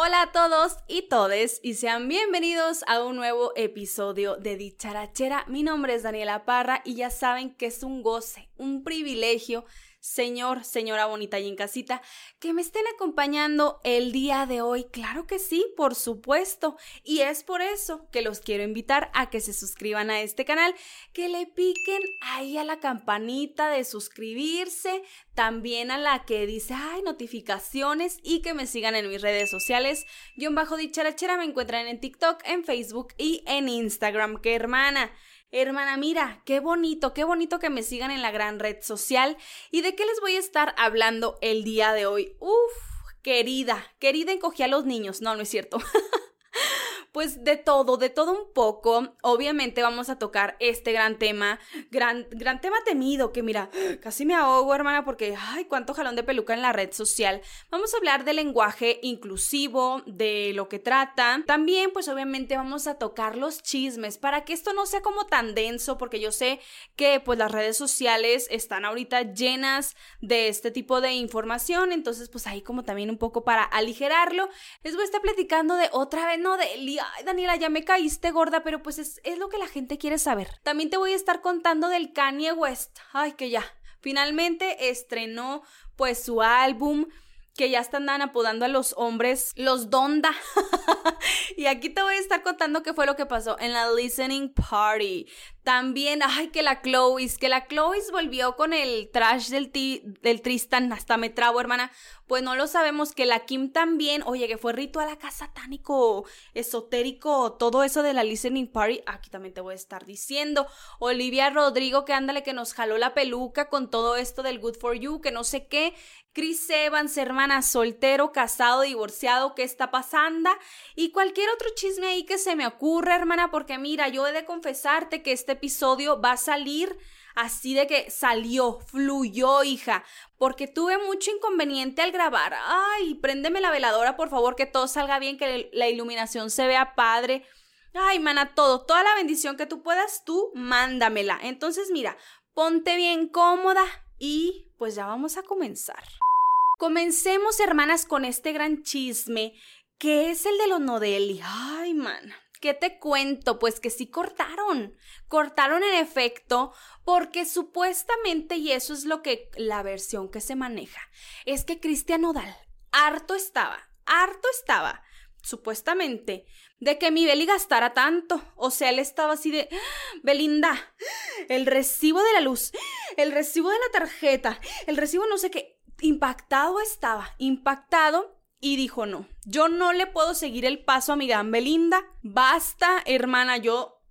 Hola a todos y todes y sean bienvenidos a un nuevo episodio de Dicharachera. Mi nombre es Daniela Parra y ya saben que es un goce, un privilegio señor, señora bonita y en casita, que me estén acompañando el día de hoy. Claro que sí, por supuesto. Y es por eso que los quiero invitar a que se suscriban a este canal, que le piquen ahí a la campanita de suscribirse, también a la que dice, ay, notificaciones y que me sigan en mis redes sociales. Guión bajo dicharachera me encuentran en TikTok, en Facebook y en Instagram. ¡Qué hermana! Hermana, mira, qué bonito, qué bonito que me sigan en la gran red social. ¿Y de qué les voy a estar hablando el día de hoy? Uf, querida, querida encogí a los niños. No, no es cierto. pues de todo, de todo un poco. Obviamente vamos a tocar este gran tema, gran, gran tema temido, que mira, casi me ahogo, hermana, porque, ay, cuánto jalón de peluca en la red social. Vamos a hablar del lenguaje inclusivo, de lo que trata. También, pues obviamente vamos a tocar los chismes, para que esto no sea como tan denso, porque yo sé que, pues, las redes sociales están ahorita llenas de este tipo de información, entonces, pues ahí como también un poco para aligerarlo, les voy a estar platicando de otra vez, no, de ay Daniela, ya me caíste gorda, pero pues es, lo que la gente quiere saber. También te voy a estar contando del Kanye West. Ay, que ya. Finalmente estrenó pues su álbum que ya están apodando a los hombres los Donda. y aquí te voy a estar contando qué fue lo que pasó en la listening party. También, ay, que la Chloe, que la Chloe volvió con el trash del, del Tristan, hasta me trabo, hermana. Pues no lo sabemos, que la Kim también, oye, que fue ritual acá satánico, esotérico, todo eso de la listening party, aquí también te voy a estar diciendo. Olivia Rodrigo, que ándale, que nos jaló la peluca con todo esto del Good for You, que no sé qué. Chris Evans, hermana, soltero, casado, divorciado, ¿qué está pasando? Y cualquier otro chisme ahí que se me ocurra, hermana, porque mira, yo he de confesarte que este episodio va a salir así de que salió, fluyó, hija, porque tuve mucho inconveniente al grabar. Ay, préndeme la veladora, por favor, que todo salga bien, que la iluminación se vea padre. Ay, mana, todo, toda la bendición que tú puedas, tú mándamela. Entonces, mira, ponte bien cómoda y pues ya vamos a comenzar. Comencemos, hermanas, con este gran chisme que es el de los Nodelli. Ay, mana. ¿Qué te cuento? Pues que sí cortaron. Cortaron en efecto porque supuestamente, y eso es lo que la versión que se maneja, es que Cristian Nodal harto estaba, harto estaba, supuestamente, de que mi Beli gastara tanto. O sea, él estaba así de, ah, Belinda, el recibo de la luz, el recibo de la tarjeta, el recibo no sé qué. Impactado estaba, impactado y dijo no, yo no le puedo seguir el paso a mi gran Belinda, basta, hermana, yo,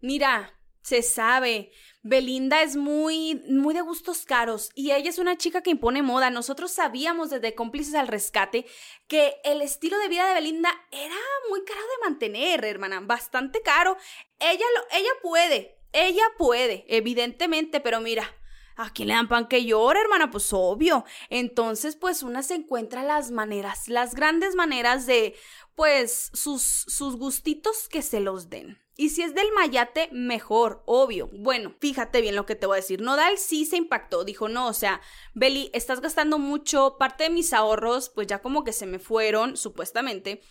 mira, se sabe, Belinda es muy, muy de gustos caros y ella es una chica que impone moda. Nosotros sabíamos desde cómplices al rescate que el estilo de vida de Belinda era muy caro de mantener, hermana, bastante caro. Ella lo, ella puede, ella puede, evidentemente, pero mira, ¿A quién le dan pan que llora, hermana? Pues obvio. Entonces, pues una se encuentra las maneras, las grandes maneras de, pues, sus, sus gustitos que se los den. Y si es del mayate, mejor, obvio. Bueno, fíjate bien lo que te voy a decir. Nodal sí se impactó. Dijo, no, o sea, Beli, estás gastando mucho. Parte de mis ahorros, pues ya como que se me fueron, supuestamente.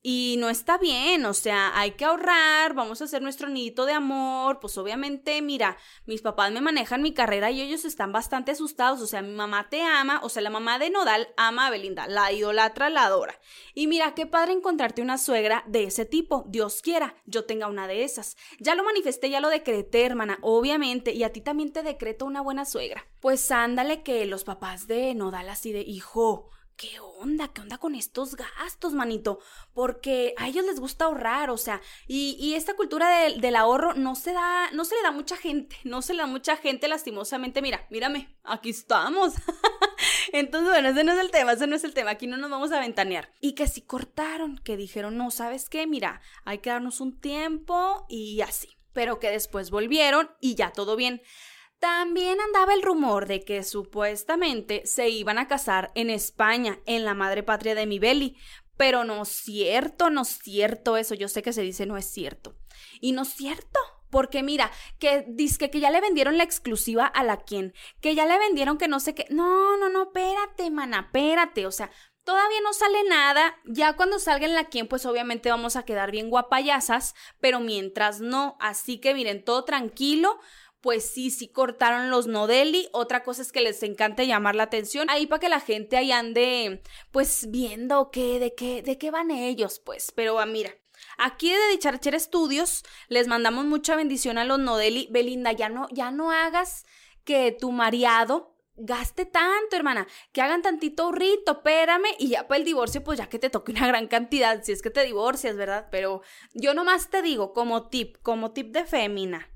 Y no está bien, o sea, hay que ahorrar, vamos a hacer nuestro nidito de amor. Pues obviamente, mira, mis papás me manejan mi carrera y ellos están bastante asustados. O sea, mi mamá te ama, o sea, la mamá de Nodal ama a Belinda, la idolatra, la adora. Y mira, qué padre encontrarte una suegra de ese tipo. Dios quiera, yo tenga una de esas. Ya lo manifesté, ya lo decreté, hermana, obviamente, y a ti también te decreto una buena suegra. Pues ándale que los papás de Nodal así de hijo ¿qué onda? ¿Qué onda con estos gastos, manito? Porque a ellos les gusta ahorrar, o sea, y, esta cultura del ahorro no se da, no se le da mucha gente, no se le da mucha gente lastimosamente. Mira, mírame, aquí estamos. Entonces, bueno, ese no es el tema, ese no es el tema, aquí no nos vamos a ventanear. Y que si cortaron, que dijeron, no, ¿sabes qué? Mira, hay que darnos un tiempo y así. Pero que después volvieron y ya todo bien. También andaba el rumor de que supuestamente se iban a casar en España, en la madre patria de mi Beli, pero no es cierto, no es cierto eso, yo sé que se dice no es cierto. Y no es cierto, porque mira, que dice que ya le vendieron la exclusiva a la quien, que ya le vendieron que no sé qué. No, no, no, espérate, mana, espérate. O sea, Todavía no sale nada, ya cuando salga en la quien pues obviamente vamos a quedar bien guapayasas, pero mientras no, así que miren, todo tranquilo, pues sí, sí cortaron los Nodelli. Otra cosa es que les encanta llamar la atención ahí para que la gente ahí ande, pues viendo qué, de qué, de qué van ellos, pues. Pero ah, mira, aquí de Dicharachera Estudios les mandamos mucha bendición a los Nodelli. Belinda, ya no, ya no hagas que tu mariado gaste tanto, hermana, que hagan tantito ahorrito, espérame, y ya para el divorcio, pues ya que te toque una gran cantidad, si es que te divorcias, ¿verdad? Pero yo nomás te digo, como tip, como tip de fémina.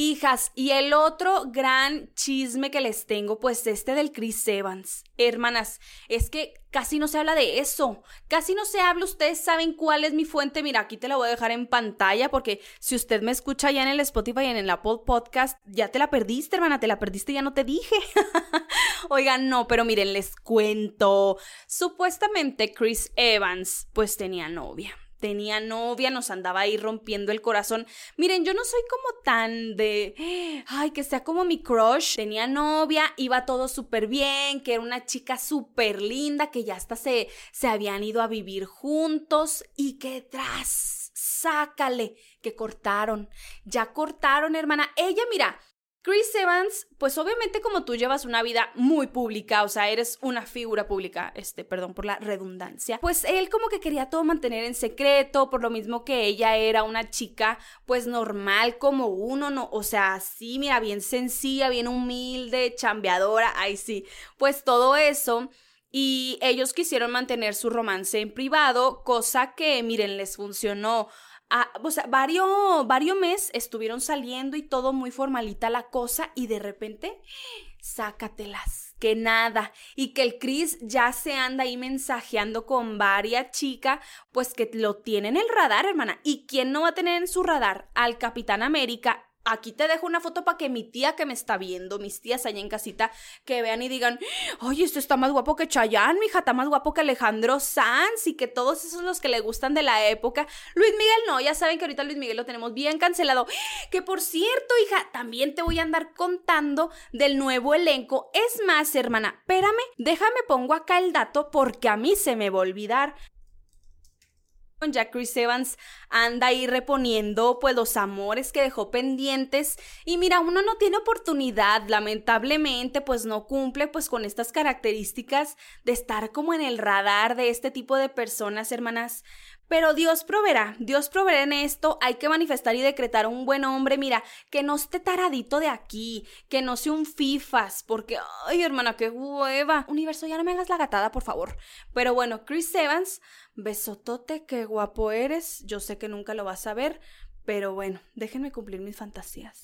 Hijas, y el otro gran chisme que les tengo, pues este del Chris Evans. Hermanas, es que casi no se habla de eso. Casi no se habla. Ustedes saben cuál es mi fuente. Mira, aquí te la voy a dejar en pantalla porque si usted me escucha ya en el Spotify y en el Apple Podcast, ya te la perdiste, hermana. Te la perdiste, ya no te dije. Oigan, no, pero miren, les cuento. Supuestamente Chris Evans, pues tenía novia tenía novia, nos andaba ahí rompiendo el corazón. Miren, yo no soy como tan de, ay, que sea como mi crush. Tenía novia, iba todo súper bien, que era una chica súper linda, que ya hasta se, se habían ido a vivir juntos y que tras, sácale, que cortaron. Ya cortaron, hermana. Ella, mira, Chris Evans, pues obviamente como tú llevas una vida muy pública, o sea, eres una figura pública, este, perdón por la redundancia, pues él como que quería todo mantener en secreto, por lo mismo que ella era una chica pues normal como uno, no, o sea, sí, mira, bien sencilla, bien humilde, chambeadora, ay sí, pues todo eso. Y ellos quisieron mantener su romance en privado, cosa que, miren, les funcionó o sea, varios, meses estuvieron saliendo y todo muy formalita la cosa y de repente, sácatelas, que nada. Y que el Chris ya se anda ahí mensajeando con varias chicas, pues que lo tienen en el radar, hermana. ¿Y quién no va a tener en su radar? Al Capitán América Aquí te dejo una foto para que mi tía que me está viendo, mis tías allá en casita, que vean y digan, oye, esto está más guapo que Chayanne, hija, está más guapo que Alejandro Sanz y que todos esos los que le gustan de la época. Luis Miguel no, ya saben que ahorita Luis Miguel lo tenemos bien cancelado. Que por cierto, hija, también te voy a andar contando del nuevo elenco. Es más, hermana, espérame, déjame pongo acá el dato porque a mí se me va a olvidar. Ya Chris Evans anda ahí reponiendo pues los amores que dejó pendientes y mira, uno no tiene oportunidad, lamentablemente pues no cumple pues con estas características de estar como en el radar de este tipo de personas, hermanas. Pero Dios proveerá, Dios proveerá en esto, hay que manifestar y decretar un buen hombre, mira, que no esté taradito de aquí, que no sea un fifas, porque, ay hermana, qué hueva. Universo, ya no me hagas la gatada, por favor. Pero bueno, Chris Evans, besotote, qué guapo eres, yo sé que nunca lo vas a ver, pero bueno, déjenme cumplir mis fantasías.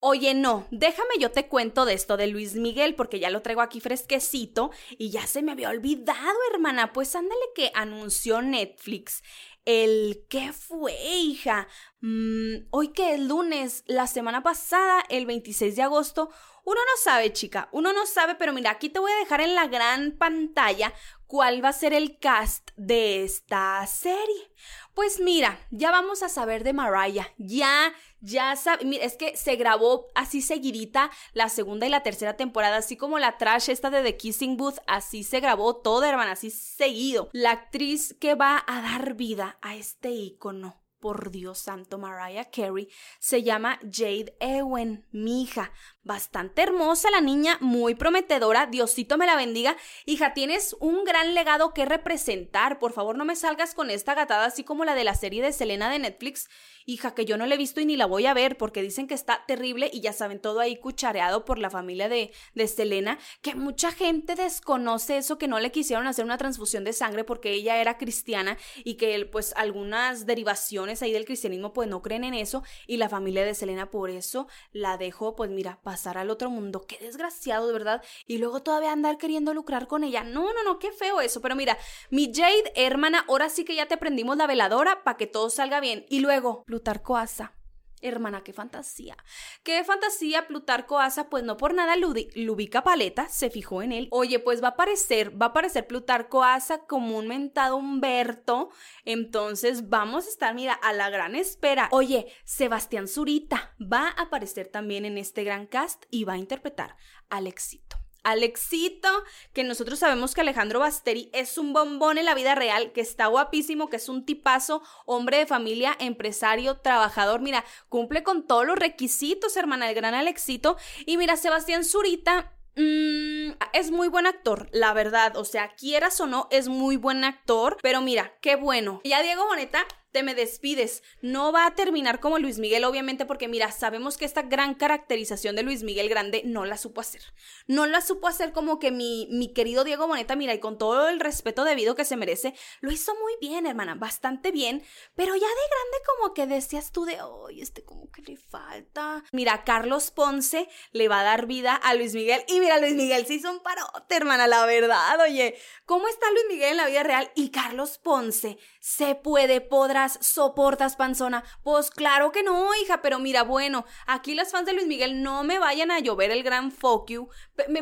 Oye, no, déjame yo te cuento de esto de Luis Miguel porque ya lo traigo aquí fresquecito y ya se me había olvidado, hermana. Pues ándale que anunció Netflix el ¿qué fue, hija? Mm, hoy que es lunes, la semana pasada, el 26 de agosto, uno no sabe, chica, uno no sabe, pero mira, aquí te voy a dejar en la gran pantalla cuál va a ser el cast de esta serie. Pues mira, ya vamos a saber de Mariah. Ya, ya mira, es que se grabó así seguidita la segunda y la tercera temporada, así como la trash esta de The Kissing Booth, así se grabó todo, hermana, así seguido. La actriz que va a dar vida a este icono por Dios santo, Mariah Carey, se llama Jade Ewen, mi hija. Bastante hermosa la niña, muy prometedora, Diosito me la bendiga. Hija, tienes un gran legado que representar. Por favor, no me salgas con esta gatada así como la de la serie de Selena de Netflix hija, que yo no la he visto y ni la voy a ver porque dicen que está terrible y ya saben, todo ahí cuchareado por la familia de, de Selena, que mucha gente desconoce eso, que no le quisieron hacer una transfusión de sangre porque ella era cristiana y que pues algunas derivaciones ahí del cristianismo pues no creen en eso y la familia de Selena por eso la dejó pues mira, pasar al otro mundo, qué desgraciado de verdad, y luego todavía andar queriendo lucrar con ella, no, no, no, qué feo eso, pero mira, mi Jade, hermana, ahora sí que ya te prendimos la veladora para que todo salga bien y luego, Plutarco Asa. Hermana, qué fantasía. Qué fantasía Plutarco Asa, pues no por nada Lubica Paleta se fijó en él. Oye, pues va a aparecer, va a aparecer Plutarco Asa como un mentado Humberto. Entonces vamos a estar, mira, a la gran espera. Oye, Sebastián Zurita va a aparecer también en este gran cast y va a interpretar al éxito. Alexito, que nosotros sabemos que Alejandro Basteri es un bombón en la vida real, que está guapísimo, que es un tipazo, hombre de familia, empresario, trabajador, mira, cumple con todos los requisitos, hermana, el gran Alexito. Y mira, Sebastián Zurita mm, es muy buen actor, la verdad. O sea, quieras o no, es muy buen actor. Pero mira, qué bueno. Ya Diego Boneta te me despides. No va a terminar como Luis Miguel, obviamente, porque mira, sabemos que esta gran caracterización de Luis Miguel Grande no la supo hacer. No la supo hacer como que mi, mi querido Diego Boneta, mira, y con todo el respeto debido que se merece, lo hizo muy bien, hermana, bastante bien, pero ya de grande como que decías tú de, hoy este como que le falta. Mira, Carlos Ponce le va a dar vida a Luis Miguel, y mira, Luis Miguel se hizo un parote, hermana, la verdad, oye, ¿cómo está Luis Miguel en la vida real? Y Carlos Ponce se puede, podrá soportas, panzona. Pues claro que no, hija, pero mira, bueno, aquí las fans de Luis Miguel no me vayan a llover el gran fuck you.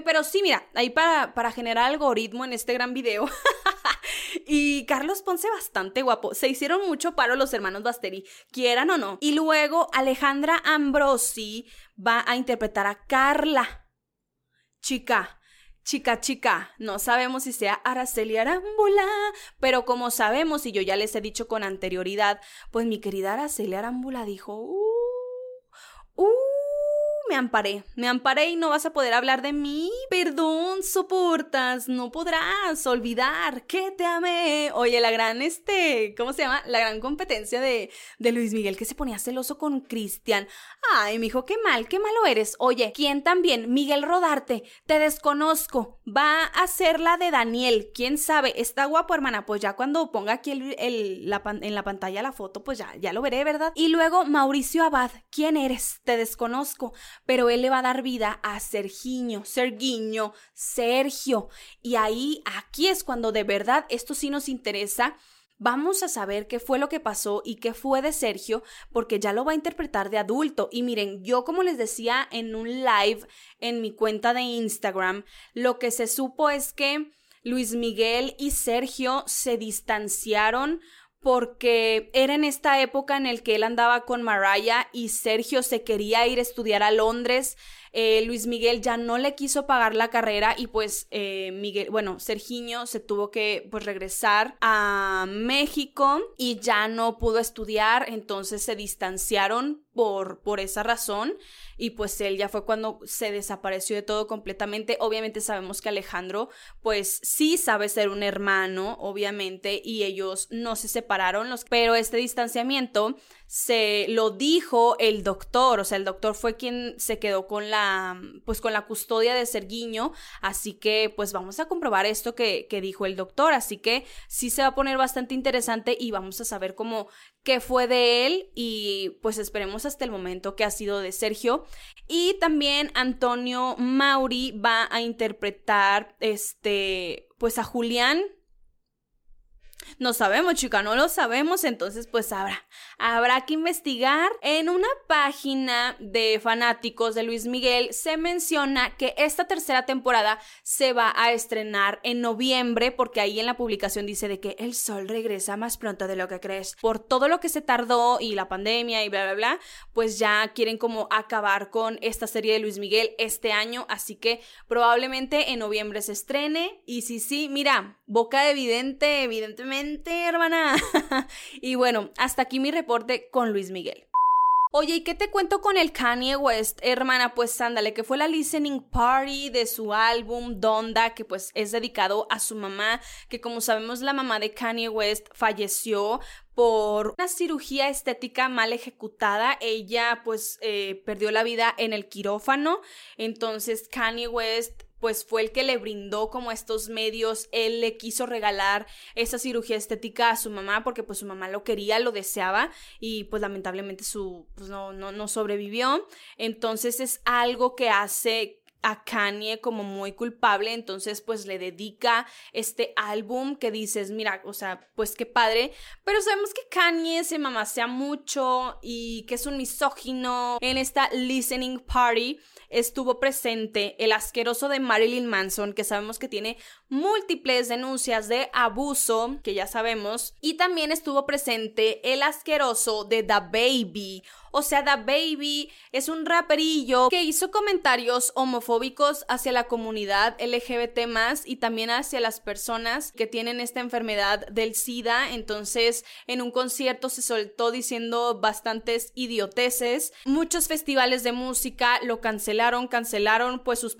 Pero sí, mira, ahí para, para generar algoritmo en este gran video. y Carlos Ponce bastante guapo. Se hicieron mucho paro los hermanos Basteri, quieran o no. Y luego Alejandra Ambrosi va a interpretar a Carla. Chica, chica, chica, no sabemos si sea Araceli Arámbula, pero como sabemos y yo ya les he dicho con anterioridad, pues mi querida Araceli Arámbula dijo, uh, uh, me amparé, me amparé y no vas a poder hablar de mí. Perdón, soportas, no podrás olvidar que te amé. Oye, la gran, este, ¿cómo se llama? La gran competencia de, de Luis Miguel que se ponía celoso con Cristian. Ay, mijo, qué mal, qué malo eres. Oye, ¿quién también? Miguel Rodarte, te desconozco. Va a ser la de Daniel. ¿Quién sabe? Está guapo, hermana. Pues ya cuando ponga aquí el, la, en la pantalla la foto, pues ya, ya lo veré, ¿verdad? Y luego Mauricio Abad, ¿quién eres? Te desconozco pero él le va a dar vida a Sergiño, Sergiño, Sergio. Y ahí, aquí es cuando de verdad esto sí nos interesa. Vamos a saber qué fue lo que pasó y qué fue de Sergio, porque ya lo va a interpretar de adulto. Y miren, yo como les decía en un live en mi cuenta de Instagram, lo que se supo es que Luis Miguel y Sergio se distanciaron porque era en esta época en el que él andaba con Mariah y Sergio se quería ir a estudiar a Londres. Eh, Luis Miguel ya no le quiso pagar la carrera y pues eh, Miguel, bueno, Sergiño se tuvo que pues regresar a México y ya no pudo estudiar, entonces se distanciaron por, por esa razón y pues él ya fue cuando se desapareció de todo completamente. Obviamente sabemos que Alejandro pues sí sabe ser un hermano, obviamente, y ellos no se separaron, los, pero este distanciamiento se lo dijo el doctor, o sea, el doctor fue quien se quedó con la, pues con la custodia de Serguiño, así que pues vamos a comprobar esto que, que dijo el doctor, así que sí se va a poner bastante interesante y vamos a saber cómo qué fue de él y pues esperemos hasta el momento que ha sido de Sergio. Y también Antonio Mauri va a interpretar este pues a Julián no sabemos, chica, no lo sabemos, entonces pues habrá, habrá que investigar. En una página de fanáticos de Luis Miguel se menciona que esta tercera temporada se va a estrenar en noviembre porque ahí en la publicación dice de que el sol regresa más pronto de lo que crees. Por todo lo que se tardó y la pandemia y bla, bla, bla, pues ya quieren como acabar con esta serie de Luis Miguel este año, así que probablemente en noviembre se estrene y si sí, mira, boca evidente, evidentemente hermana. y bueno, hasta aquí mi reporte con Luis Miguel. Oye, ¿y qué te cuento con el Kanye West, hermana? Pues ándale, que fue la listening party de su álbum Donda, que pues es dedicado a su mamá, que como sabemos la mamá de Kanye West falleció por una cirugía estética mal ejecutada. Ella pues eh, perdió la vida en el quirófano. Entonces Kanye West pues fue el que le brindó como estos medios, él le quiso regalar esa cirugía estética a su mamá porque pues su mamá lo quería, lo deseaba y pues lamentablemente su pues no, no, no sobrevivió. Entonces es algo que hace a Kanye como muy culpable, entonces pues le dedica este álbum que dices, mira, o sea, pues qué padre, pero sabemos que Kanye se mamasea mucho y que es un misógino. En esta listening party estuvo presente el asqueroso de Marilyn Manson, que sabemos que tiene múltiples denuncias de abuso, que ya sabemos, y también estuvo presente el asqueroso de The Baby, o sea, The Baby es un raperillo que hizo comentarios homofóbicos hacia la comunidad LGBT y también hacia las personas que tienen esta enfermedad del SIDA. Entonces, en un concierto se soltó diciendo bastantes idioteces. Muchos festivales de música lo cancelaron, cancelaron pues sus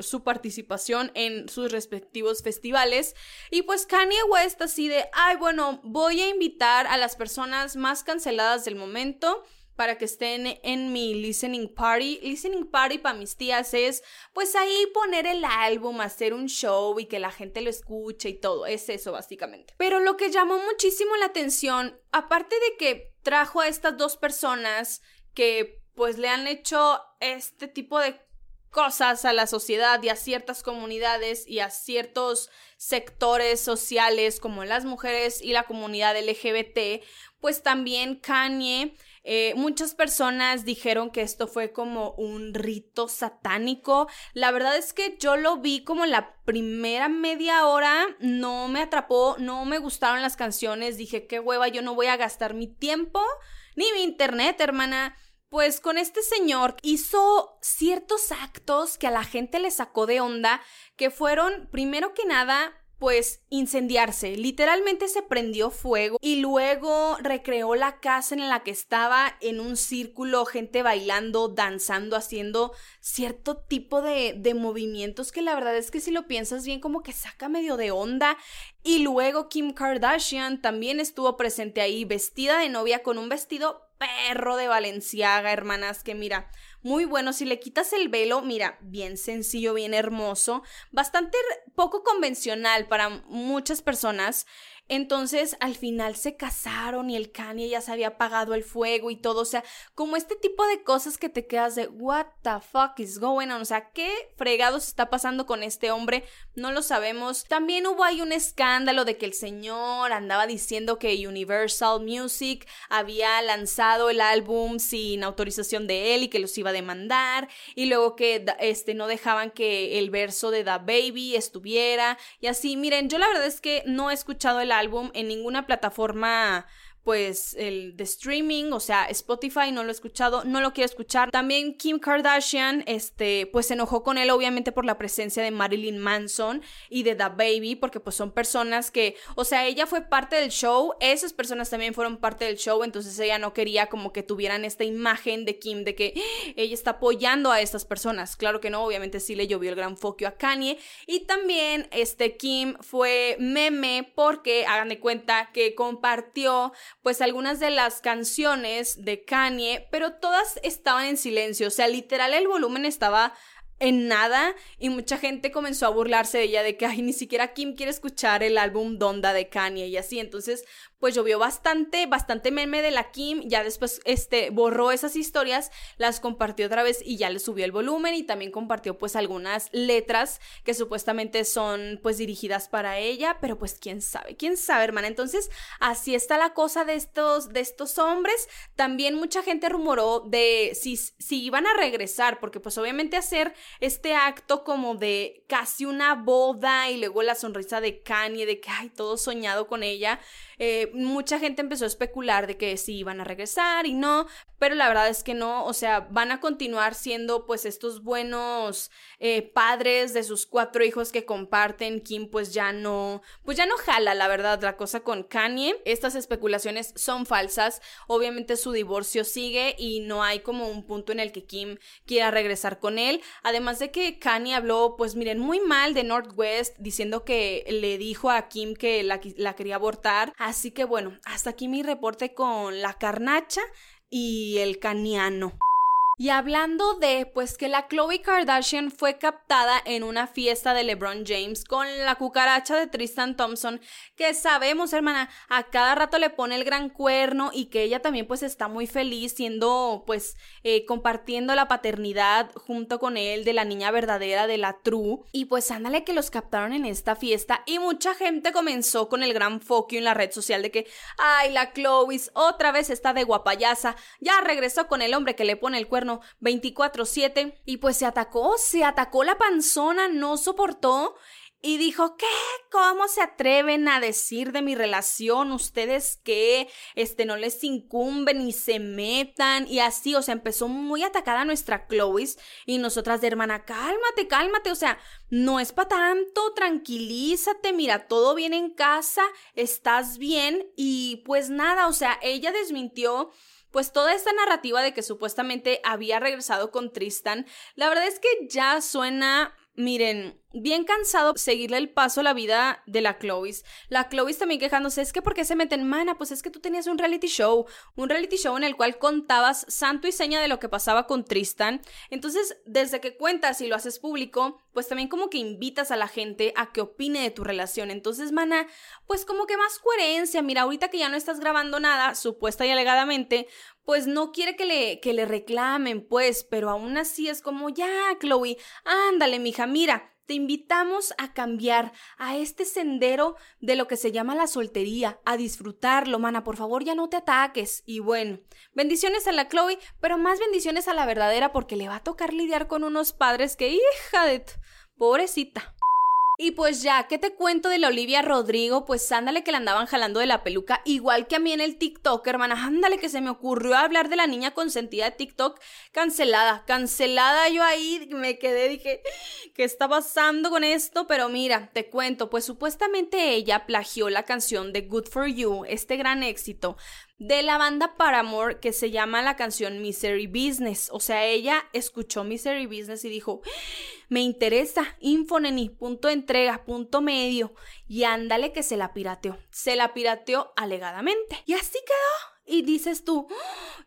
su participación en sus respectivos festivales. Y pues Kanye West así de, ay, bueno, voy a invitar a las personas más canceladas del momento para que estén en mi listening party. Listening party para mis tías es pues ahí poner el álbum, hacer un show y que la gente lo escuche y todo. Es eso básicamente. Pero lo que llamó muchísimo la atención, aparte de que trajo a estas dos personas que pues le han hecho este tipo de cosas a la sociedad y a ciertas comunidades y a ciertos sectores sociales como las mujeres y la comunidad LGBT, pues también Kanye eh, muchas personas dijeron que esto fue como un rito satánico. La verdad es que yo lo vi como la primera media hora, no me atrapó, no me gustaron las canciones, dije, qué hueva, yo no voy a gastar mi tiempo ni mi internet, hermana. Pues con este señor hizo ciertos actos que a la gente le sacó de onda, que fueron, primero que nada, pues incendiarse. Literalmente se prendió fuego y luego recreó la casa en la que estaba en un círculo, gente bailando, danzando, haciendo cierto tipo de, de movimientos que la verdad es que si lo piensas bien como que saca medio de onda. Y luego Kim Kardashian también estuvo presente ahí vestida de novia con un vestido perro de Valenciaga, hermanas, que mira, muy bueno. Si le quitas el velo, mira, bien sencillo, bien hermoso, bastante poco convencional para muchas personas. Entonces al final se casaron y el Kanye ya se había apagado el fuego y todo, o sea, como este tipo de cosas que te quedas de what the fuck is going on, o sea, ¿qué fregados está pasando con este hombre? No lo sabemos. También hubo ahí un escándalo de que el señor andaba diciendo que Universal Music había lanzado el álbum sin autorización de él y que los iba a demandar y luego que este no dejaban que el verso de The Baby estuviera y así, miren, yo la verdad es que no he escuchado el álbum en ninguna plataforma pues el de streaming, o sea, Spotify no lo he escuchado, no lo quiero escuchar. También Kim Kardashian, este, pues se enojó con él obviamente por la presencia de Marilyn Manson y de The Baby, porque pues son personas que, o sea, ella fue parte del show, esas personas también fueron parte del show, entonces ella no quería como que tuvieran esta imagen de Kim de que ella está apoyando a estas personas. Claro que no, obviamente sí le llovió el gran foquio a Kanye y también este Kim fue meme porque hagan de cuenta que compartió pues algunas de las canciones de Kanye, pero todas estaban en silencio, o sea, literal el volumen estaba en nada y mucha gente comenzó a burlarse de ella de que ay ni siquiera Kim quiere escuchar el álbum Donda de Kanye y así. Entonces pues llovió bastante, bastante meme de la Kim, ya después este, borró esas historias, las compartió otra vez y ya le subió el volumen y también compartió pues algunas letras que supuestamente son pues dirigidas para ella, pero pues quién sabe, quién sabe hermana, entonces así está la cosa de estos, de estos hombres, también mucha gente rumoró de si, si iban a regresar, porque pues obviamente hacer este acto como de casi una boda y luego la sonrisa de Kanye, de que ay, todo soñado con ella, eh, mucha gente empezó a especular de que sí iban a regresar y no, pero la verdad es que no, o sea, van a continuar siendo pues estos buenos eh, padres de sus cuatro hijos que comparten. Kim pues ya no, pues ya no jala la verdad la cosa con Kanye. Estas especulaciones son falsas, obviamente su divorcio sigue y no hay como un punto en el que Kim quiera regresar con él. Además de que Kanye habló pues miren muy mal de Northwest diciendo que le dijo a Kim que la, la quería abortar. Así que bueno, hasta aquí mi reporte con la carnacha y el caniano. Y hablando de, pues que la Chloe Kardashian fue captada en una fiesta de LeBron James con la cucaracha de Tristan Thompson, que sabemos, hermana, a cada rato le pone el gran cuerno y que ella también pues está muy feliz siendo, pues, eh, compartiendo la paternidad junto con él de la niña verdadera de la True. Y pues ándale que los captaron en esta fiesta y mucha gente comenzó con el gran foco en la red social de que, ay, la Chloe otra vez está de guapayasa, ya regresó con el hombre que le pone el cuerno 24/7 y pues se atacó, se atacó la panzona, no soportó y dijo, ¿qué? ¿Cómo se atreven a decir de mi relación? ¿Ustedes que Este, no les incumbe ni se metan y así, o sea, empezó muy atacada nuestra Chloe y nosotras de hermana, cálmate, cálmate, o sea, no es para tanto, tranquilízate, mira, todo bien en casa, estás bien y pues nada, o sea, ella desmintió pues toda esta narrativa de que supuestamente había regresado con Tristan, la verdad es que ya suena Miren, bien cansado seguirle el paso a la vida de la Chloe. La Chloe también quejándose, es que ¿por qué se meten mana? Pues es que tú tenías un reality show, un reality show en el cual contabas santo y seña de lo que pasaba con Tristan. Entonces, desde que cuentas y lo haces público, pues también como que invitas a la gente a que opine de tu relación. Entonces, mana, pues como que más coherencia. Mira, ahorita que ya no estás grabando nada, supuesta y alegadamente, pues no quiere que le, que le reclamen, pues, pero aún así es como, ya, Chloe, ándale, mija, mira, te invitamos a cambiar a este sendero de lo que se llama la soltería, a disfrutarlo, mana, por favor ya no te ataques. Y bueno, bendiciones a la Chloe, pero más bendiciones a la verdadera porque le va a tocar lidiar con unos padres que, hija de... pobrecita. Y pues ya, ¿qué te cuento de la Olivia Rodrigo? Pues ándale que le andaban jalando de la peluca, igual que a mí en el TikTok, hermana. Ándale que se me ocurrió hablar de la niña consentida de TikTok cancelada. Cancelada yo ahí me quedé, dije, ¿qué está pasando con esto? Pero mira, te cuento, pues supuestamente ella plagió la canción de Good for You, este gran éxito, de la banda Paramore que se llama la canción Misery Business. O sea, ella escuchó Misery Business y dijo, me interesa, Infoneni, punto entrega, punto medio. Y ándale que se la pirateó. Se la pirateó alegadamente. Y así quedó. Y dices tú,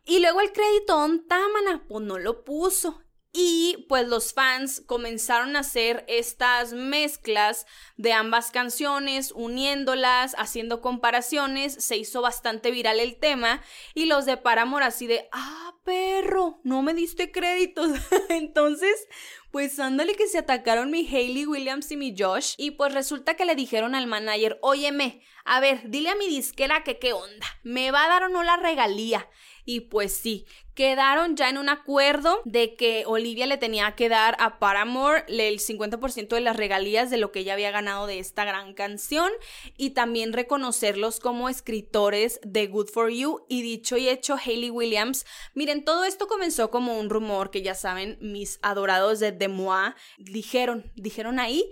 y luego el crédito, Támana, pues no lo puso. Y pues los fans comenzaron a hacer estas mezclas de ambas canciones, uniéndolas, haciendo comparaciones, se hizo bastante viral el tema y los de Paramore así de, ah, perro, no me diste créditos. Entonces, pues ándale que se atacaron mi Hayley Williams y mi Josh y pues resulta que le dijeron al manager, óyeme, a ver, dile a mi disquera que qué onda, me va a dar o no la regalía. Y pues sí, quedaron ya en un acuerdo de que Olivia le tenía que dar a Paramore el 50% de las regalías de lo que ella había ganado de esta gran canción y también reconocerlos como escritores de Good for You y dicho y hecho Hayley Williams. Miren, todo esto comenzó como un rumor que ya saben, mis adorados de Demois dijeron, dijeron ahí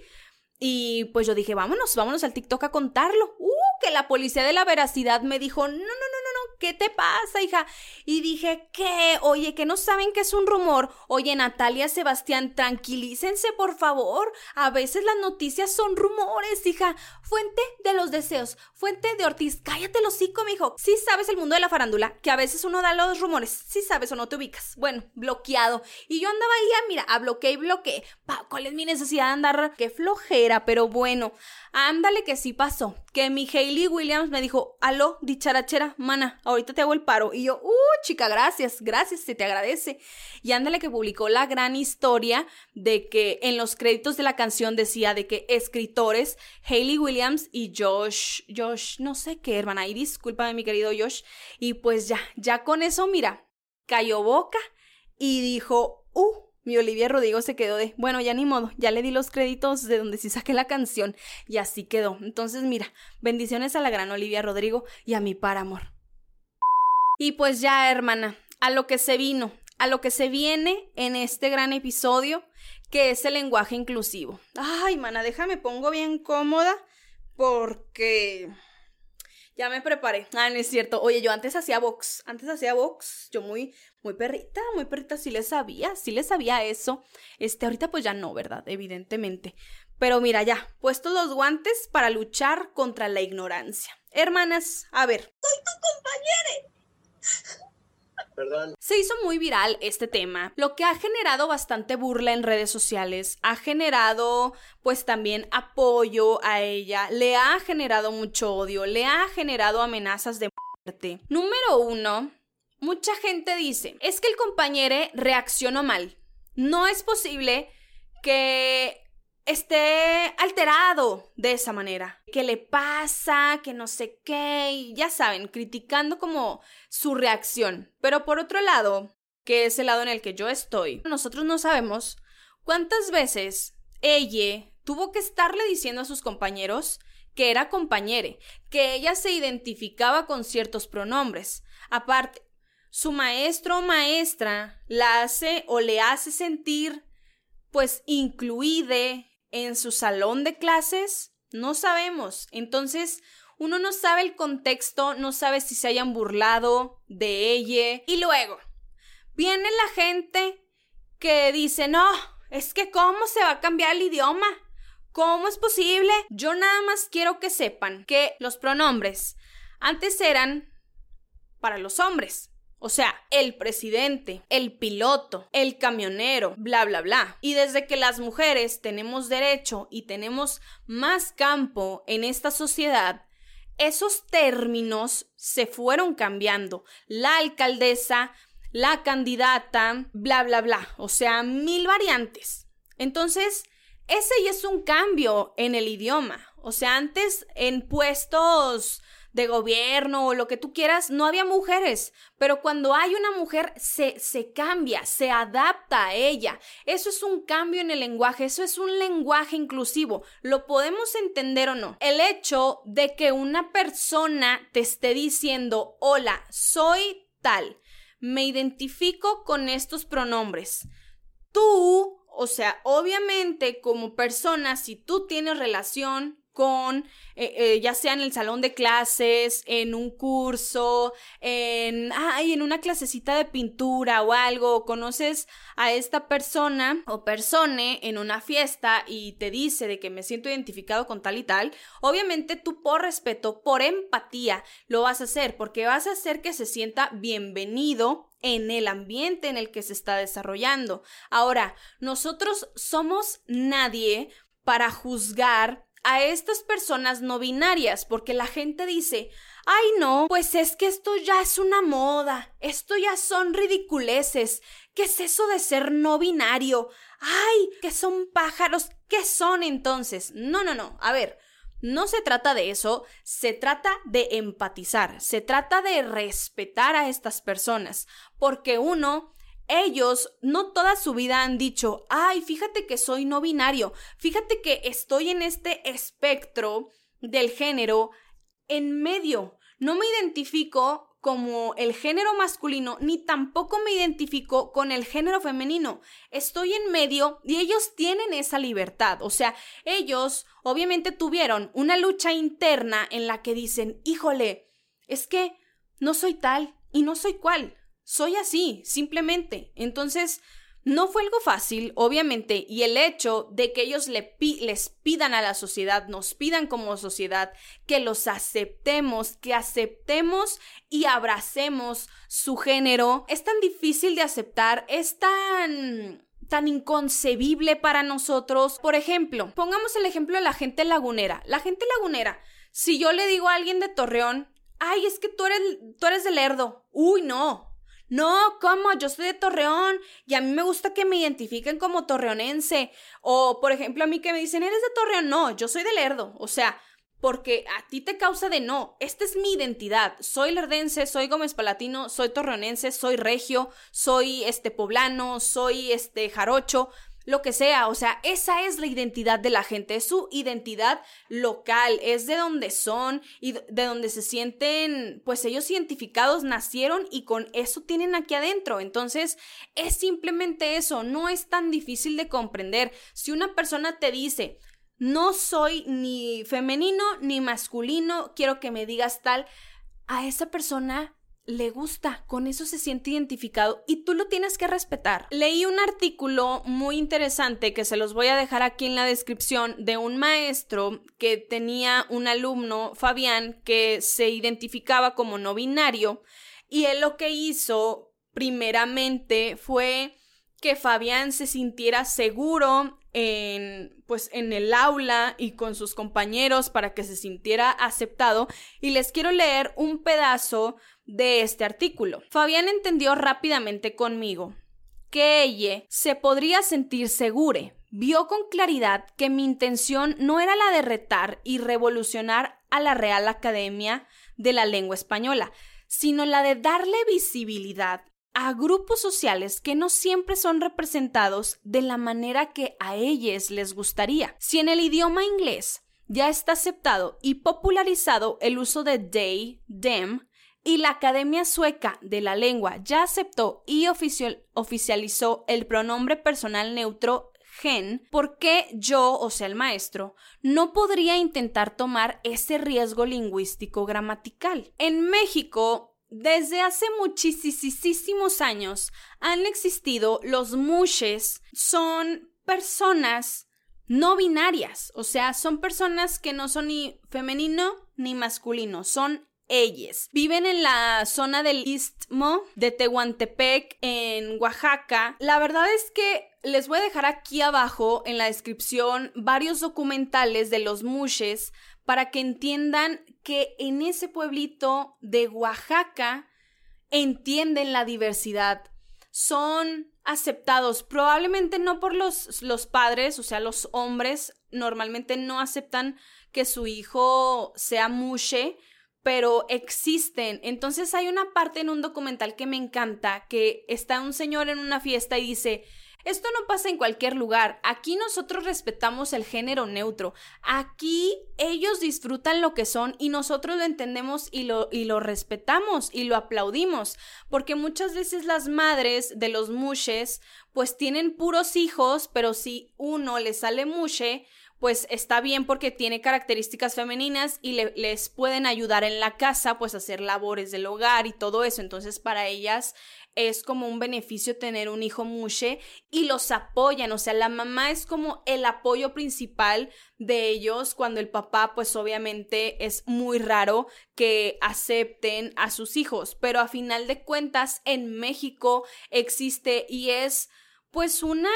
y pues yo dije, vámonos, vámonos al TikTok a contarlo. Uh, que la policía de la veracidad me dijo, no, no, no, no, no, ¿qué te pasa, hija? Y dije, ¿qué? Oye, que no saben que es un rumor. Oye, Natalia, Sebastián, tranquilícense, por favor. A veces las noticias son rumores, hija. Fuente de los deseos, fuente de Ortiz. Cállate los hocico, mijo. Sí sabes el mundo de la farándula, que a veces uno da los rumores. Sí sabes o no te ubicas. Bueno, bloqueado. Y yo andaba ahí, mira, a bloquear y bloqueé. ¿Cuál es mi necesidad de andar? Qué flojera, pero bueno. Ándale que sí pasó. Que mi Hayley Williams me dijo, aló, dicharachera, mana, ahorita te hago el paro. Y yo, uh, chica, gracias, gracias, se te agradece. Y ándale que publicó la gran historia de que en los créditos de la canción decía de que escritores, Hayley Williams y Josh, Josh, no sé qué, hermana, y discúlpame mi querido Josh. Y pues ya, ya con eso, mira, cayó boca y dijo, uh, mi Olivia Rodrigo se quedó de, bueno, ya ni modo, ya le di los créditos de donde sí saqué la canción y así quedó. Entonces, mira, bendiciones a la gran Olivia Rodrigo y a mi par amor. Y pues ya, hermana, a lo que se vino, a lo que se viene en este gran episodio, que es el lenguaje inclusivo. Ay, mana, déjame pongo bien cómoda porque ya me preparé. Ah, no es cierto. Oye, yo antes hacía box. Antes hacía box. Yo muy, muy perrita, muy perrita. Sí le sabía, sí le sabía eso. Este, ahorita pues ya no, ¿verdad? Evidentemente. Pero mira, ya, puestos los guantes para luchar contra la ignorancia. Hermanas, a ver. Soy tu compañera. Se hizo muy viral este tema, lo que ha generado bastante burla en redes sociales, ha generado pues también apoyo a ella, le ha generado mucho odio, le ha generado amenazas de muerte. Número uno, mucha gente dice, es que el compañero reaccionó mal. No es posible que esté alterado de esa manera. ¿Qué le pasa? Que no sé qué. Y ya saben, criticando como su reacción. Pero por otro lado, que es el lado en el que yo estoy, nosotros no sabemos cuántas veces ella tuvo que estarle diciendo a sus compañeros que era compañere, que ella se identificaba con ciertos pronombres. Aparte, su maestro o maestra la hace o le hace sentir pues incluide en su salón de clases, no sabemos. Entonces, uno no sabe el contexto, no sabe si se hayan burlado de ella. Y luego, viene la gente que dice, no, es que cómo se va a cambiar el idioma. ¿Cómo es posible? Yo nada más quiero que sepan que los pronombres antes eran para los hombres. O sea, el presidente, el piloto, el camionero, bla, bla, bla. Y desde que las mujeres tenemos derecho y tenemos más campo en esta sociedad, esos términos se fueron cambiando. La alcaldesa, la candidata, bla, bla, bla. O sea, mil variantes. Entonces, ese ya es un cambio en el idioma. O sea, antes en puestos de gobierno o lo que tú quieras, no había mujeres, pero cuando hay una mujer se, se cambia, se adapta a ella. Eso es un cambio en el lenguaje, eso es un lenguaje inclusivo. ¿Lo podemos entender o no? El hecho de que una persona te esté diciendo, hola, soy tal, me identifico con estos pronombres. Tú o sea, obviamente como persona, si tú tienes relación eh, eh, ya sea en el salón de clases, en un curso, en, en una clasecita de pintura o algo, conoces a esta persona o persone en una fiesta y te dice de que me siento identificado con tal y tal, obviamente tú por respeto, por empatía, lo vas a hacer porque vas a hacer que se sienta bienvenido en el ambiente en el que se está desarrollando. Ahora, nosotros somos nadie para juzgar a estas personas no binarias, porque la gente dice, ay no, pues es que esto ya es una moda, esto ya son ridiculeces, ¿qué es eso de ser no binario? Ay, que son pájaros, ¿qué son entonces? No, no, no, a ver, no se trata de eso, se trata de empatizar, se trata de respetar a estas personas, porque uno ellos no toda su vida han dicho, ay, fíjate que soy no binario, fíjate que estoy en este espectro del género en medio. No me identifico como el género masculino, ni tampoco me identifico con el género femenino. Estoy en medio y ellos tienen esa libertad. O sea, ellos obviamente tuvieron una lucha interna en la que dicen, híjole, es que no soy tal y no soy cual soy así, simplemente. Entonces, no fue algo fácil, obviamente, y el hecho de que ellos le les pidan a la sociedad, nos pidan como sociedad, que los aceptemos, que aceptemos y abracemos su género, es tan difícil de aceptar, es tan tan inconcebible para nosotros. Por ejemplo, pongamos el ejemplo de la gente lagunera. La gente lagunera, si yo le digo a alguien de Torreón, ay, es que tú eres, tú eres de Lerdo. Uy, no, no, ¿cómo? Yo soy de Torreón y a mí me gusta que me identifiquen como torreonense. O, por ejemplo, a mí que me dicen, ¿eres de Torreón? No, yo soy de Lerdo. O sea, porque a ti te causa de no. Esta es mi identidad. Soy lerdense, soy Gómez Palatino, soy torreonense, soy regio, soy este poblano, soy este jarocho lo que sea, o sea, esa es la identidad de la gente, es su identidad local, es de donde son y de donde se sienten, pues ellos identificados nacieron y con eso tienen aquí adentro. Entonces, es simplemente eso, no es tan difícil de comprender. Si una persona te dice, no soy ni femenino ni masculino, quiero que me digas tal, a esa persona le gusta, con eso se siente identificado y tú lo tienes que respetar. Leí un artículo muy interesante que se los voy a dejar aquí en la descripción de un maestro que tenía un alumno, Fabián, que se identificaba como no binario y él lo que hizo primeramente fue que Fabián se sintiera seguro en pues en el aula y con sus compañeros para que se sintiera aceptado y les quiero leer un pedazo de este artículo. Fabián entendió rápidamente conmigo que ella se podría sentir segure. Vio con claridad que mi intención no era la de retar y revolucionar a la Real Academia de la Lengua Española, sino la de darle visibilidad a grupos sociales que no siempre son representados de la manera que a ellos les gustaría. Si en el idioma inglés ya está aceptado y popularizado el uso de they, them, y la Academia Sueca de la Lengua ya aceptó y oficializó el pronombre personal neutro gen, ¿por qué yo, o sea, el maestro, no podría intentar tomar ese riesgo lingüístico gramatical? En México, desde hace muchísimos años han existido los mushes, son personas no binarias, o sea, son personas que no son ni femenino ni masculino, son ellas. Viven en la zona del istmo de Tehuantepec, en Oaxaca. La verdad es que les voy a dejar aquí abajo en la descripción varios documentales de los mushes para que entiendan que en ese pueblito de Oaxaca entienden la diversidad. Son aceptados, probablemente no por los, los padres, o sea, los hombres normalmente no aceptan que su hijo sea mushe, pero existen. Entonces hay una parte en un documental que me encanta, que está un señor en una fiesta y dice, esto no pasa en cualquier lugar. Aquí nosotros respetamos el género neutro. Aquí ellos disfrutan lo que son y nosotros lo entendemos y lo, y lo respetamos y lo aplaudimos. Porque muchas veces las madres de los mushes pues tienen puros hijos, pero si uno le sale mushe, pues está bien porque tiene características femeninas y les pueden ayudar en la casa, pues hacer labores del hogar y todo eso. Entonces para ellas es como un beneficio tener un hijo mushe y los apoyan, o sea, la mamá es como el apoyo principal de ellos cuando el papá pues obviamente es muy raro que acepten a sus hijos, pero a final de cuentas en México existe y es pues una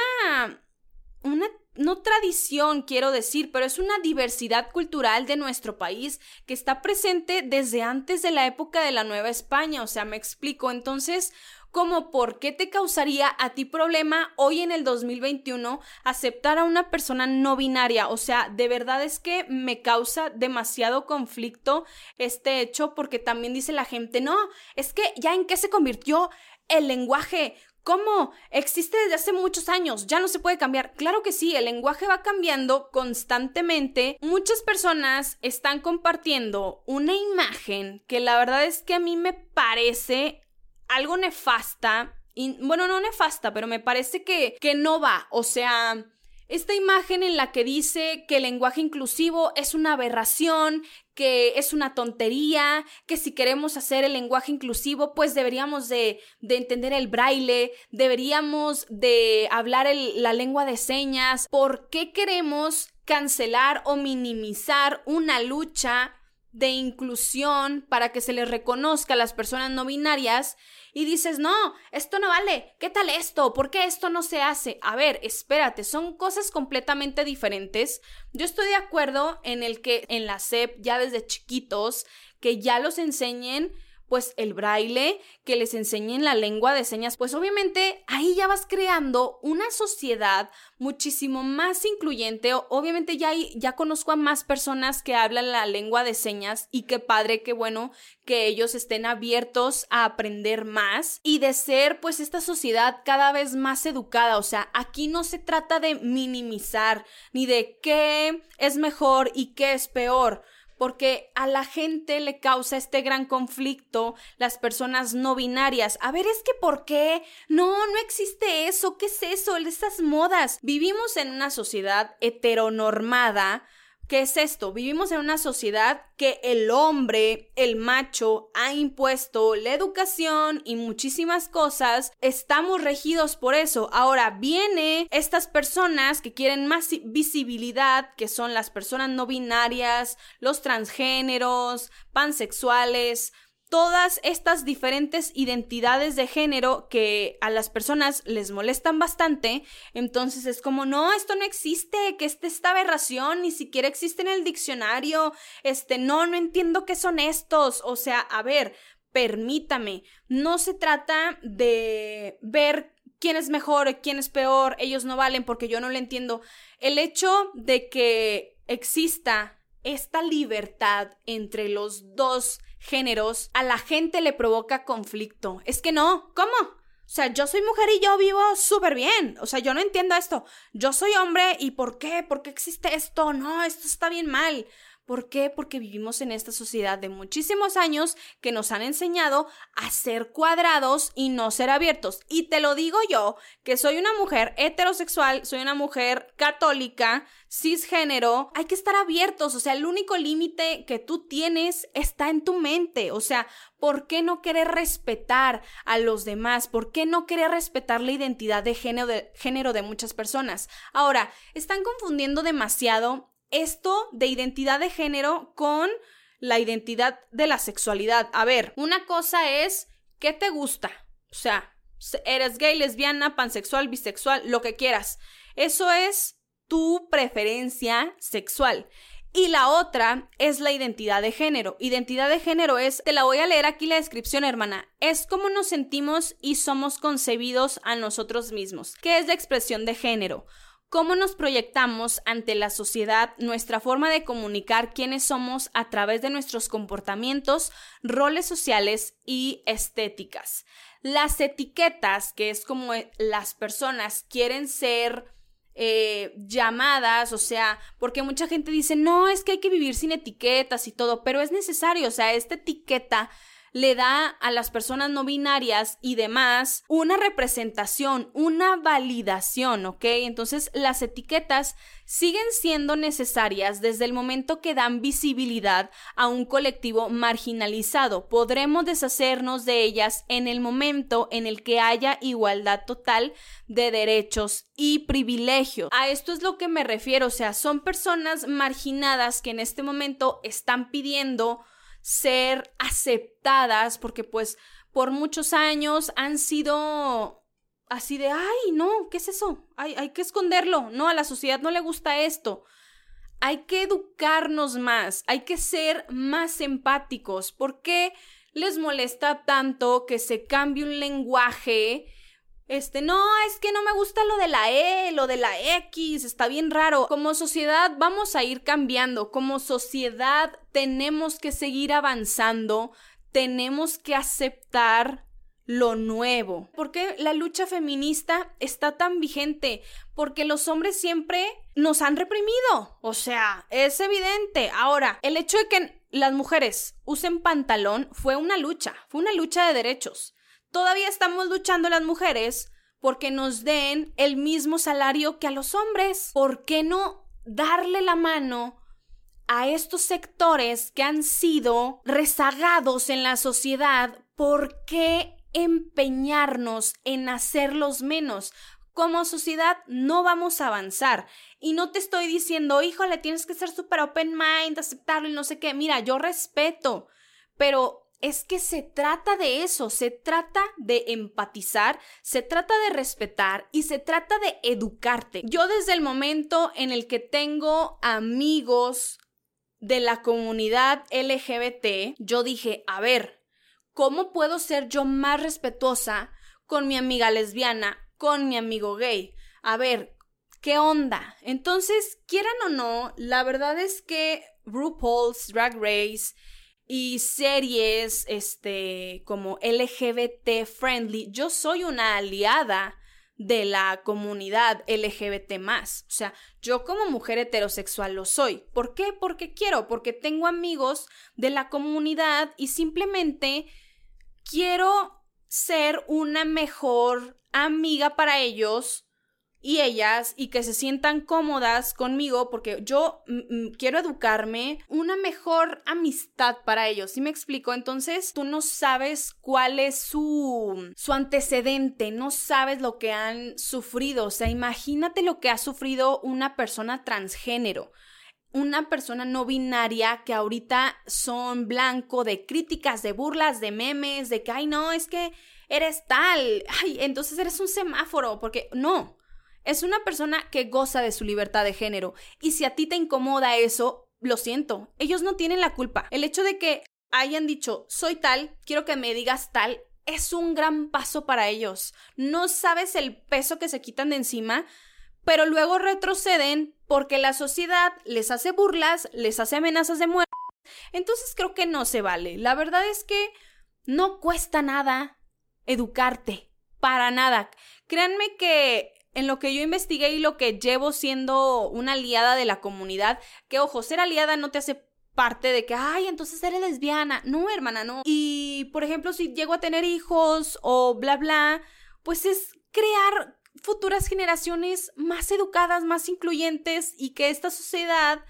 una no tradición, quiero decir, pero es una diversidad cultural de nuestro país que está presente desde antes de la época de la Nueva España, o sea, me explico. Entonces, ¿cómo por qué te causaría a ti problema hoy en el 2021 aceptar a una persona no binaria? O sea, de verdad es que me causa demasiado conflicto este hecho porque también dice la gente, no, es que ya en qué se convirtió el lenguaje, ¿Cómo? Existe desde hace muchos años, ya no se puede cambiar. Claro que sí, el lenguaje va cambiando constantemente. Muchas personas están compartiendo una imagen que la verdad es que a mí me parece algo nefasta. Y, bueno, no nefasta, pero me parece que, que no va. O sea, esta imagen en la que dice que el lenguaje inclusivo es una aberración, que es una tontería, que si queremos hacer el lenguaje inclusivo, pues deberíamos de, de entender el braille, deberíamos de hablar la lengua de señas. ¿Por qué queremos cancelar o minimizar una lucha de inclusión para que se les reconozca a las personas no binarias y dices, no, esto no vale, ¿qué tal esto? ¿Por qué esto no se hace? A ver, espérate, son cosas completamente diferentes. Yo estoy de acuerdo en el que en la SEP ya desde chiquitos, que ya los enseñen pues el braille, que les enseñen la lengua de señas, pues obviamente ahí ya vas creando una sociedad muchísimo más incluyente. Obviamente ya, ya conozco a más personas que hablan la lengua de señas y qué padre, qué bueno que ellos estén abiertos a aprender más y de ser pues esta sociedad cada vez más educada. O sea, aquí no se trata de minimizar ni de qué es mejor y qué es peor porque a la gente le causa este gran conflicto las personas no binarias. A ver, es que ¿por qué? No, no existe eso. ¿Qué es eso? Esas modas. Vivimos en una sociedad heteronormada ¿Qué es esto? Vivimos en una sociedad que el hombre, el macho, ha impuesto la educación y muchísimas cosas. Estamos regidos por eso. Ahora viene estas personas que quieren más visibilidad, que son las personas no binarias, los transgéneros, pansexuales, todas estas diferentes identidades de género que a las personas les molestan bastante, entonces es como, no, esto no existe, que este, esta aberración ni siquiera existe en el diccionario, este, no, no entiendo qué son estos, o sea, a ver, permítame, no se trata de ver quién es mejor, quién es peor, ellos no valen porque yo no lo entiendo. El hecho de que exista esta libertad entre los dos géneros, a la gente le provoca conflicto. Es que no, ¿cómo? O sea, yo soy mujer y yo vivo súper bien. O sea, yo no entiendo esto. Yo soy hombre y ¿por qué? ¿Por qué existe esto? No, esto está bien mal. ¿Por qué? Porque vivimos en esta sociedad de muchísimos años que nos han enseñado a ser cuadrados y no ser abiertos. Y te lo digo yo, que soy una mujer heterosexual, soy una mujer católica, cisgénero, hay que estar abiertos. O sea, el único límite que tú tienes está en tu mente. O sea, ¿por qué no querer respetar a los demás? ¿Por qué no querer respetar la identidad de género de, género de muchas personas? Ahora, están confundiendo demasiado esto de identidad de género con la identidad de la sexualidad. A ver, una cosa es qué te gusta. O sea, eres gay, lesbiana, pansexual, bisexual, lo que quieras. Eso es tu preferencia sexual. Y la otra es la identidad de género. Identidad de género es, te la voy a leer aquí la descripción, hermana, es cómo nos sentimos y somos concebidos a nosotros mismos. ¿Qué es la expresión de género? Cómo nos proyectamos ante la sociedad, nuestra forma de comunicar quiénes somos a través de nuestros comportamientos, roles sociales y estéticas. Las etiquetas, que es como eh, las personas quieren ser eh, llamadas, o sea, porque mucha gente dice, no, es que hay que vivir sin etiquetas y todo, pero es necesario, o sea, esta etiqueta le da a las personas no binarias y demás una representación, una validación, ¿ok? Entonces las etiquetas siguen siendo necesarias desde el momento que dan visibilidad a un colectivo marginalizado. Podremos deshacernos de ellas en el momento en el que haya igualdad total de derechos y privilegios. A esto es lo que me refiero, o sea, son personas marginadas que en este momento están pidiendo ser aceptadas porque pues por muchos años han sido así de, ay, no, ¿qué es eso? Hay, hay que esconderlo, no, a la sociedad no le gusta esto. Hay que educarnos más, hay que ser más empáticos. ¿Por qué les molesta tanto que se cambie un lenguaje este, no, es que no me gusta lo de la E, lo de la X, está bien raro. Como sociedad vamos a ir cambiando, como sociedad tenemos que seguir avanzando, tenemos que aceptar lo nuevo. ¿Por qué la lucha feminista está tan vigente? Porque los hombres siempre nos han reprimido. O sea, es evidente. Ahora, el hecho de que las mujeres usen pantalón fue una lucha, fue una lucha de derechos todavía estamos luchando las mujeres porque nos den el mismo salario que a los hombres. ¿Por qué no darle la mano a estos sectores que han sido rezagados en la sociedad? ¿Por qué empeñarnos en hacerlos menos? Como sociedad no vamos a avanzar. Y no te estoy diciendo, híjole, tienes que ser súper open mind, aceptarlo y no sé qué. Mira, yo respeto, pero es que se trata de eso, se trata de empatizar, se trata de respetar y se trata de educarte. Yo desde el momento en el que tengo amigos de la comunidad LGBT, yo dije, a ver, ¿cómo puedo ser yo más respetuosa con mi amiga lesbiana, con mi amigo gay? A ver, ¿qué onda? Entonces, quieran o no, la verdad es que RuPaul's Drag Race y series este como LGBT friendly, yo soy una aliada de la comunidad LGBT más. O sea, yo como mujer heterosexual lo soy. ¿Por qué? Porque quiero, porque tengo amigos de la comunidad y simplemente quiero ser una mejor amiga para ellos y ellas y que se sientan cómodas conmigo porque yo mm, mm, quiero educarme, una mejor amistad para ellos, ¿sí me explico? Entonces tú no sabes cuál es su, su antecedente, no sabes lo que han sufrido, o sea, imagínate lo que ha sufrido una persona transgénero una persona no binaria que ahorita son blanco de críticas, de burlas, de memes, de que, ay, no, es que eres tal, ay, entonces eres un semáforo, porque no, es una persona que goza de su libertad de género. Y si a ti te incomoda eso, lo siento, ellos no tienen la culpa. El hecho de que hayan dicho, soy tal, quiero que me digas tal, es un gran paso para ellos. No sabes el peso que se quitan de encima, pero luego retroceden porque la sociedad les hace burlas, les hace amenazas de muerte. Entonces creo que no se vale. La verdad es que no cuesta nada educarte para nada. Créanme que en lo que yo investigué y lo que llevo siendo una aliada de la comunidad, que ojo, ser aliada no te hace parte de que, ay, entonces eres lesbiana. No, hermana, no. Y, por ejemplo, si llego a tener hijos o bla, bla, pues es crear futuras generaciones más educadas, más incluyentes y que esta sociedad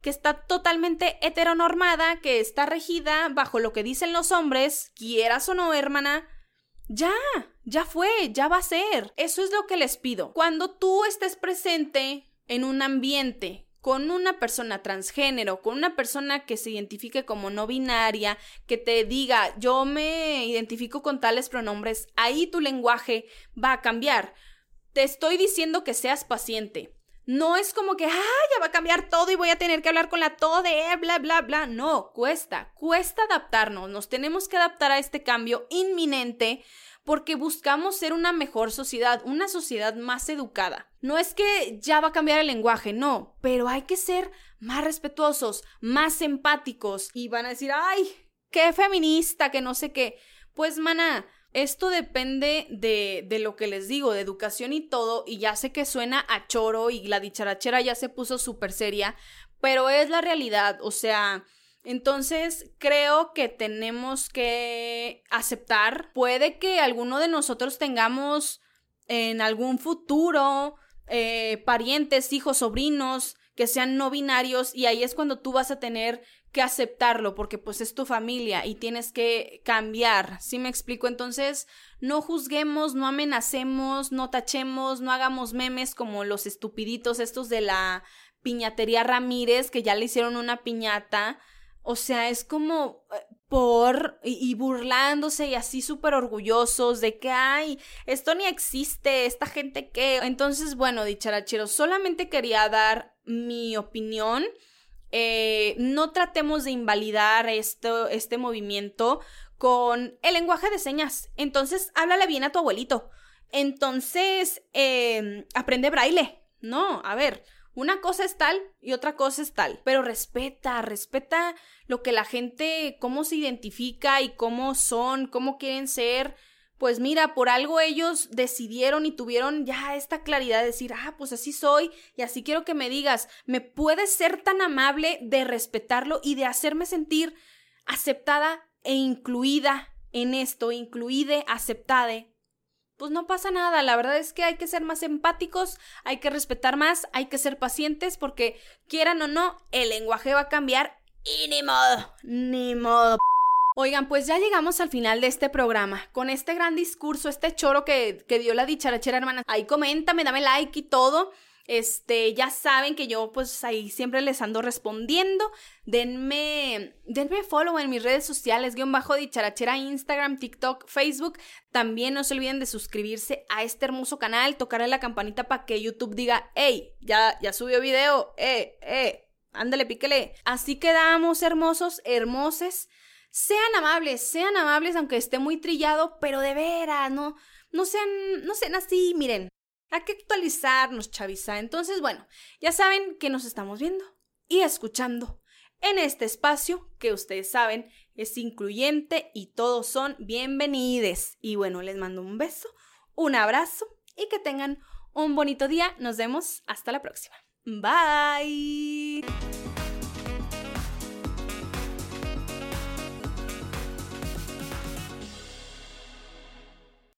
que está totalmente heteronormada, que está regida bajo lo que dicen los hombres, quieras o no, hermana, ya, ya fue, ya va a ser. Eso es lo que les pido. Cuando tú estés presente en un ambiente con una persona transgénero, con una persona que se identifique como no binaria, que te diga, yo me identifico con tales pronombres, ahí tu lenguaje va a cambiar. Te estoy diciendo que seas paciente. No es como que, ah, ya va a cambiar todo y voy a tener que hablar con la todo de bla, bla, bla. No, cuesta, cuesta adaptarnos. Nos tenemos que adaptar a este cambio inminente porque buscamos ser una mejor sociedad, una sociedad más educada. No es que ya va a cambiar el lenguaje, no, pero hay que ser más respetuosos, más empáticos y van a decir, ay, qué feminista, que no sé qué. Pues, mana, esto depende de, de, lo que les digo, de educación y todo, y ya sé que suena a choro y la dicharachera ya se puso súper seria, pero es la realidad, o sea, entonces, creo que tenemos que aceptar, puede que alguno de nosotros tengamos en algún futuro eh, parientes, hijos, sobrinos que sean no binarios y ahí es cuando tú vas a tener que aceptarlo porque pues es tu familia y tienes que cambiar, ¿sí me explico? Entonces, no juzguemos, no amenacemos, no tachemos, no hagamos memes como los estupiditos estos de la piñatería Ramírez que ya le hicieron una piñata o sea, es como eh, por y, burlándose y así súper orgullosos de que, ay, esto ni existe, esta gente que... Entonces, bueno, dicharachero, solamente quería dar mi opinión. Eh, no tratemos de invalidar esto, este movimiento con el lenguaje de señas. Entonces, háblale bien a tu abuelito. Entonces, eh, aprende braille. No, a ver, una cosa es tal y otra cosa es tal, pero respeta, respeta lo que la gente, cómo se identifica y cómo son, cómo quieren ser. Pues mira, por algo ellos decidieron y tuvieron ya esta claridad de decir, ah, pues así soy y así quiero que me digas, me puedes ser tan amable de respetarlo y de hacerme sentir aceptada e incluida en esto, incluida, aceptada pues no pasa nada. La verdad es que hay que ser más empáticos, hay que respetar más, hay que ser pacientes porque quieran o no, el lenguaje va a cambiar y ni modo, ni modo. Oigan, pues ya llegamos al final de este programa, con este gran discurso, este choro que, que dio la dicharachera hermana. Ahí coméntame, dame like y todo. Este, ya saben que yo pues ahí siempre les ando respondiendo. Denme, denme follow en mis redes sociales, guion bajo dicharachera, Instagram, TikTok, Facebook. También no se olviden de suscribirse a este hermoso canal, tocarle la campanita para que YouTube diga, hey, ya, ya subió video, eh, eh, ándale, píquele. Así quedamos hermosos, hermoses. Sean amables, sean amables aunque esté muy trillado, pero de veras, no, no sean, no sean así, miren. Hay que actualizarnos, chaviza. Entonces, bueno, ya saben que nos estamos viendo y escuchando en este espacio que ustedes saben es incluyente y todos son bienvenidos. Y bueno, les mando un beso, un abrazo y que tengan un bonito día. Nos vemos hasta la próxima. Bye.